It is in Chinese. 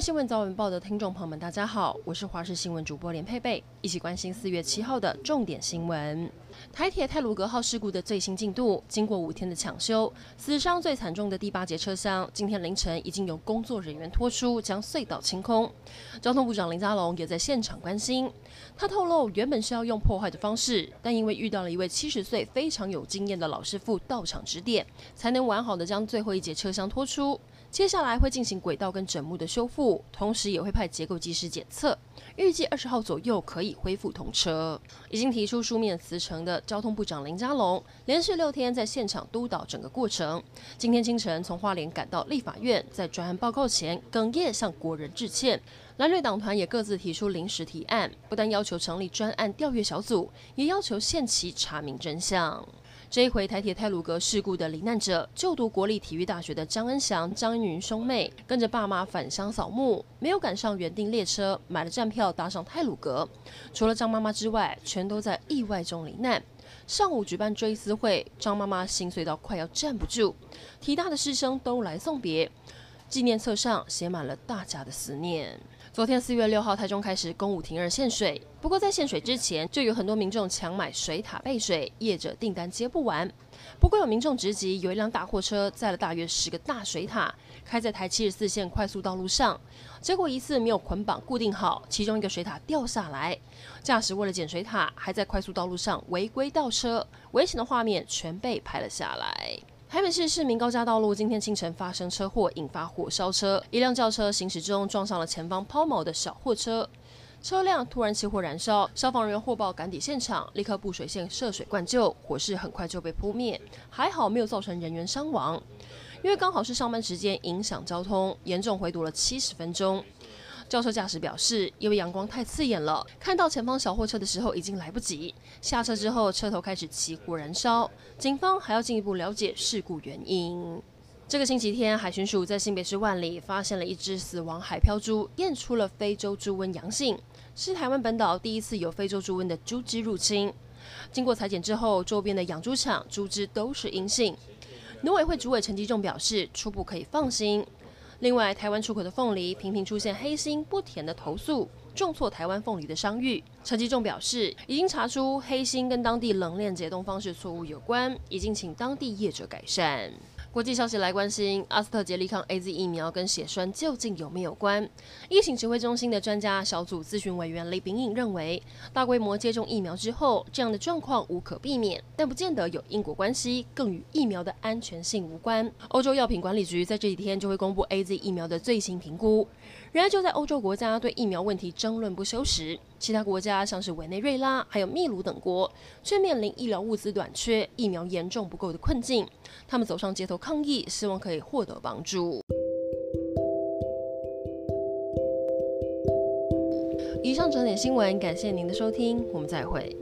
新闻早晚报的听众朋友们，大家好，我是华视新闻主播连佩佩，一起关心四月七号的重点新闻。台铁泰鲁格号事故的最新进度，经过五天的抢修，死伤最惨重的第八节车厢，今天凌晨已经由工作人员拖出，将隧道清空。交通部长林佳龙也在现场关心，他透露，原本是要用破坏的方式，但因为遇到了一位七十岁非常有经验的老师傅到场指点，才能完好的将最后一节车厢拖出。接下来会进行轨道跟枕木的修复，同时也会派结构技师检测，预计二十号左右可以恢复通车。已经提出书面辞呈的交通部长林佳龙，连续六天在现场督导整个过程。今天清晨从花莲赶到立法院，在专案报告前哽咽向国人致歉。蓝绿党团也各自提出临时提案，不但要求成立专案调阅小组，也要求限期查明真相。这一回台铁泰鲁阁事故的罹难者，就读国立体育大学的张恩祥、张云兄妹，跟着爸妈返乡扫墓，没有赶上原定列车，买了站票搭上泰鲁阁。除了张妈妈之外，全都在意外中罹难。上午举办追思会，张妈妈心碎到快要站不住，体大的师生都来送别，纪念册上写满了大家的思念。昨天四月六号，台中开始公五停二限水。不过在限水之前，就有很多民众抢买水塔备水，业者订单接不完。不过有民众直击，有一辆大货车载了大约十个大水塔，开在台七十四线快速道路上，结果疑似没有捆绑固定好，其中一个水塔掉下来，驾驶为了捡水塔，还在快速道路上违规倒车，危险的画面全被拍了下来。台北市市民高架道路今天清晨发生车祸，引发火烧车。一辆轿车行驶中撞上了前方抛锚的小货车，车辆突然起火燃烧。消防人员获报赶抵现场，立刻布水线涉水灌救，火势很快就被扑灭。还好没有造成人员伤亡，因为刚好是上班时间，影响交通，严重回堵了七十分钟。轿车驾驶表示，因为阳光太刺眼了，看到前方小货车的时候已经来不及。下车之后，车头开始起火燃烧。警方还要进一步了解事故原因。这个星期天，海巡署在新北市万里发现了一只死亡海漂猪，验出了非洲猪瘟阳性，是台湾本岛第一次有非洲猪瘟的猪只入侵。经过裁剪之后，周边的养猪场猪只都是阴性。农委会主委陈吉仲表示，初步可以放心。另外，台湾出口的凤梨频频出现黑心不甜的投诉，重挫台湾凤梨的商誉。陈吉仲表示，已经查出黑心跟当地冷链解冻方式错误有关，已经请当地业者改善。国际消息来关心，阿斯特捷利康 AZ 疫苗跟血栓究竟有没有关？疫情指挥中心的专家小组咨询委员李秉颖认为，大规模接种疫苗之后，这样的状况无可避免，但不见得有因果关系，更与疫苗的安全性无关。欧洲药品管理局在这几天就会公布 AZ 疫苗的最新评估。然而，就在欧洲国家对疫苗问题争论不休时，其他国家像是委内瑞拉还有秘鲁等国，却面临医疗物资短缺、疫苗严重不够的困境。他们走上街头抗议，希望可以获得帮助。以上整点新闻，感谢您的收听，我们再会。